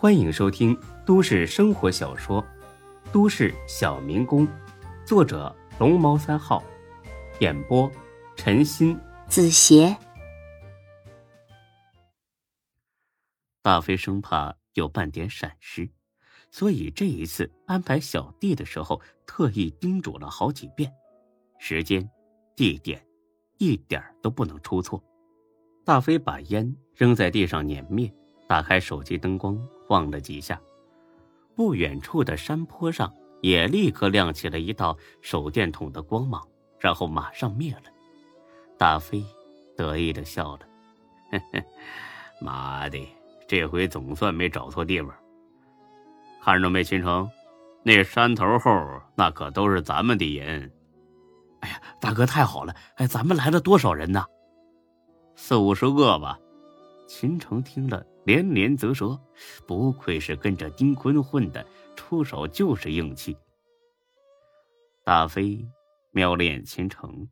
欢迎收听都市生活小说《都市小民工》，作者龙猫三号，演播陈鑫、子邪。大飞生怕有半点闪失，所以这一次安排小弟的时候，特意叮嘱了好几遍，时间、地点，一点都不能出错。大飞把烟扔在地上碾灭，打开手机灯光。晃了几下，不远处的山坡上也立刻亮起了一道手电筒的光芒，然后马上灭了。大飞得意的笑了：“妈的，这回总算没找错地方。看着没，秦城，那山头后那可都是咱们的人。哎呀，大哥太好了！哎，咱们来了多少人呢？四五十个吧。”秦城听了。连连啧舌，不愧是跟着丁坤混的，出手就是硬气。大飞瞄了眼秦城，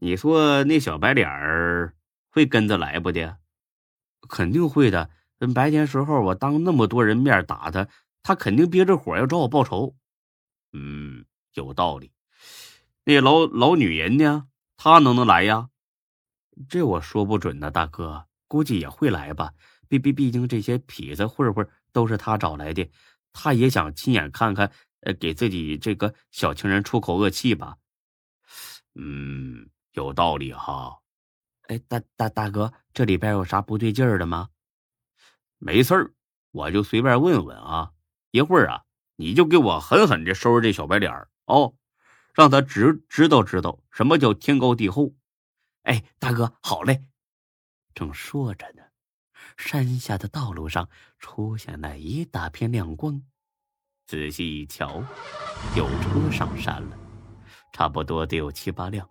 你说那小白脸儿会跟着来不的？肯定会的。白天时候我当那么多人面打他，他肯定憋着火要找我报仇。嗯，有道理。那老老女人呢？她能不能来呀？这我说不准呢，大哥，估计也会来吧。毕毕毕竟这些痞子混混都是他找来的，他也想亲眼看看，呃，给自己这个小情人出口恶气吧。嗯，有道理哈。哎，大大大哥，这里边有啥不对劲儿的吗？没事儿，我就随便问问啊。一会儿啊，你就给我狠狠的收拾这小白脸儿哦，让他知知道知道什么叫天高地厚。哎，大哥，好嘞。正说着呢。山下的道路上出现了一大片亮光，仔细一瞧，有车上山了，差不多得有七八辆。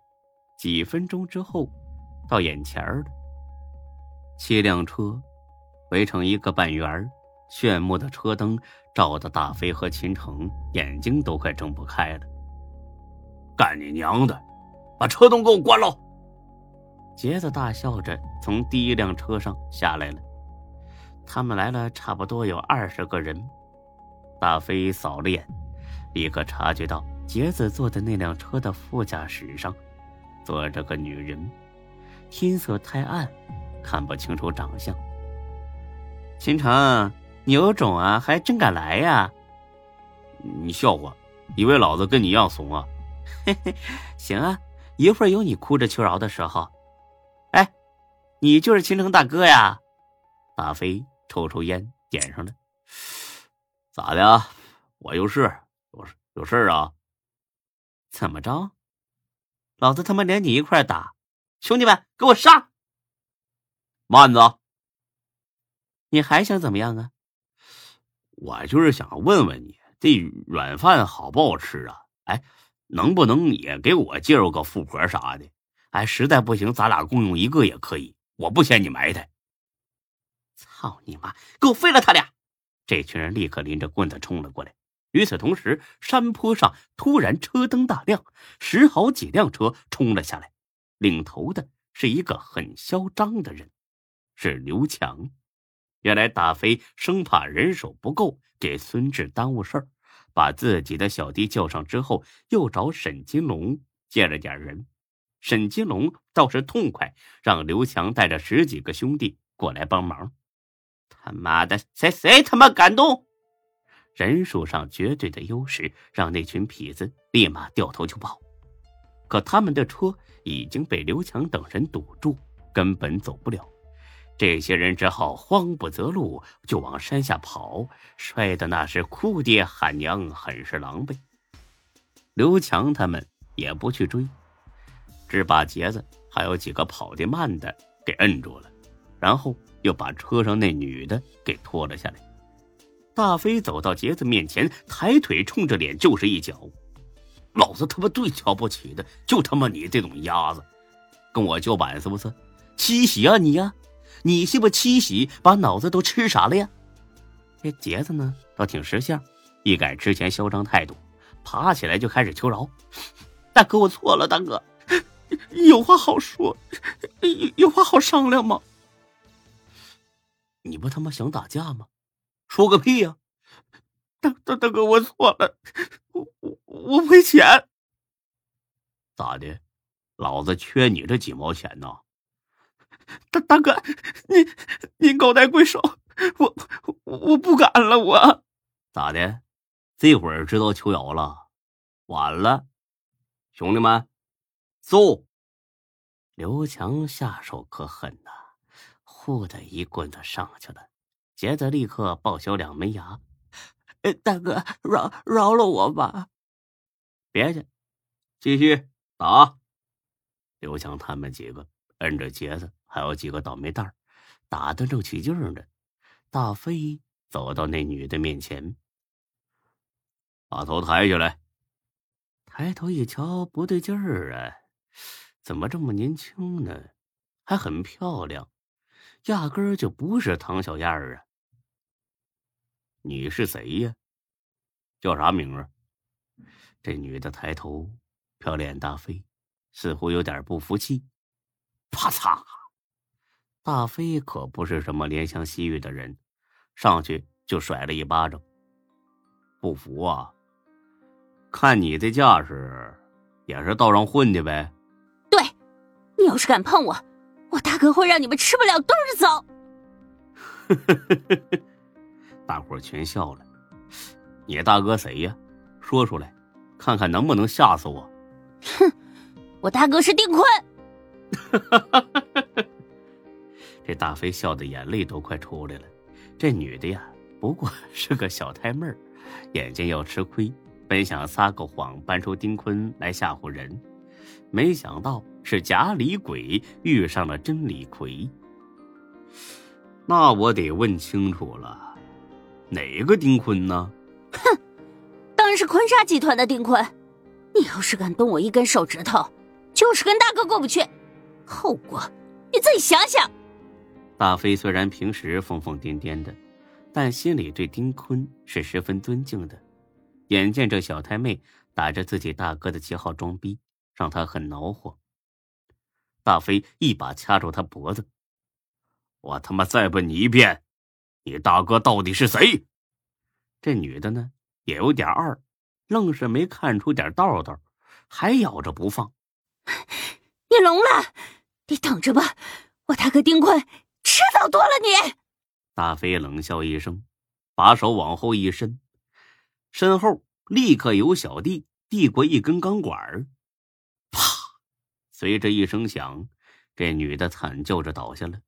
几分钟之后，到眼前了，七辆车围成一个半圆，炫目的车灯照得大飞和秦城眼睛都快睁不开了。干你娘的！把车灯给我关了！杰子大笑着从第一辆车上下来了。他们来了，差不多有二十个人。大飞扫了眼，立刻察觉到杰子坐的那辆车的副驾驶上坐着个女人，天色太暗，看不清楚长相。秦城，你有种啊，还真敢来呀！你笑话，以为老子跟你一样怂啊？嘿嘿，行啊，一会儿有你哭着求饶的时候。你就是秦城大哥呀？大飞。抽抽烟，点上了。咋的啊？我有事，有事有事啊？怎么着？老子他妈连你一块打！兄弟们，给我上！慢子，你还想怎么样啊？我就是想问问你，这软饭好不好吃啊？哎，能不能也给我介绍个富婆啥的？哎，实在不行，咱俩共用一个也可以，我不嫌你埋汰。操你妈！给我废了他俩！这群人立刻拎着棍子冲了过来。与此同时，山坡上突然车灯大亮，十好几辆车冲了下来。领头的是一个很嚣张的人，是刘强。原来大飞生怕人手不够，给孙志耽误事儿，把自己的小弟叫上之后，又找沈金龙借了点人。沈金龙倒是痛快，让刘强带着十几个兄弟过来帮忙。他妈的，谁谁他妈敢动？人数上绝对的优势，让那群痞子立马掉头就跑。可他们的车已经被刘强等人堵住，根本走不了。这些人只好慌不择路，就往山下跑，摔的那是哭爹喊娘，很是狼狈。刘强他们也不去追，只把杰子还有几个跑得慢的给摁住了，然后。又把车上那女的给拖了下来。大飞走到杰子面前，抬腿冲着脸就是一脚。老子他妈最瞧不起的就他妈你这种鸭子，跟我叫板是不是？七喜啊你呀！你信不七喜把脑子都吃傻了呀？这杰子呢倒挺识相，一改之前嚣张态度，爬起来就开始求饶：“ 大哥，我错了，大哥，有话好说，有有话好商量吗？”你不他妈想打架吗？说个屁呀！大大大哥，我错了，我我我赔钱。咋的？老子缺你这几毛钱呢？大大哥，您您高抬贵手，我我我不敢了，我咋的？这会儿知道求饶了？晚了，兄弟们，揍！刘强下手可狠呐，呼的一棍子上去了，杰子立刻报销两门牙。大哥，饶饶了我吧！别去，继续打。刘强他们几个摁着杰子，还有几个倒霉蛋打的正起劲呢。大飞走到那女的面前，把头抬起来。抬头一瞧，不对劲儿啊，怎么这么年轻呢？还很漂亮，压根儿就不是唐小燕儿啊！你是谁呀？叫啥名啊？这女的抬头漂脸大飞，似乎有点不服气。啪嚓！大飞可不是什么怜香惜玉的人，上去就甩了一巴掌。不服啊？看你这架势，也是道上混的呗？对，你要是敢碰我，我大哥会让你们吃不了兜着走。大伙全笑了。你大哥谁呀？说出来，看看能不能吓死我。哼，我大哥是丁坤。这大飞笑的眼泪都快出来了。这女的呀，不过 是个小太妹儿，眼睛要吃亏，本想撒个谎搬出丁坤来吓唬人，没想到是假李鬼遇上了真李逵。那我得问清楚了，哪个丁坤呢？哼，当然是坤沙集团的丁坤。你要是敢动我一根手指头，就是跟大哥过不去，后果你自己想想。大飞虽然平时疯疯癫癫的，但心里对丁坤是十分尊敬的。眼见这小太妹打着自己大哥的旗号装逼，让他很恼火。大飞一把掐住他脖子：“我他妈再问你一遍，你大哥到底是谁？”这女的呢，也有点二，愣是没看出点道道，还咬着不放。你聋了？你等着吧，我大哥丁坤迟早剁了你！大飞冷笑一声，把手往后一伸，身后立刻有小弟递过一根钢管啪！随着一声响，这女的惨叫着倒下了。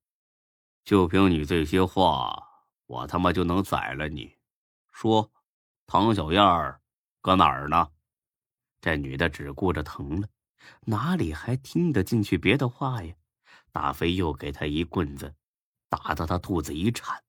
就凭你这些话，我他妈就能宰了你！说，唐小燕儿搁哪儿呢？这女的只顾着疼了，哪里还听得进去别的话呀？大飞又给她一棍子，打得她肚子一颤。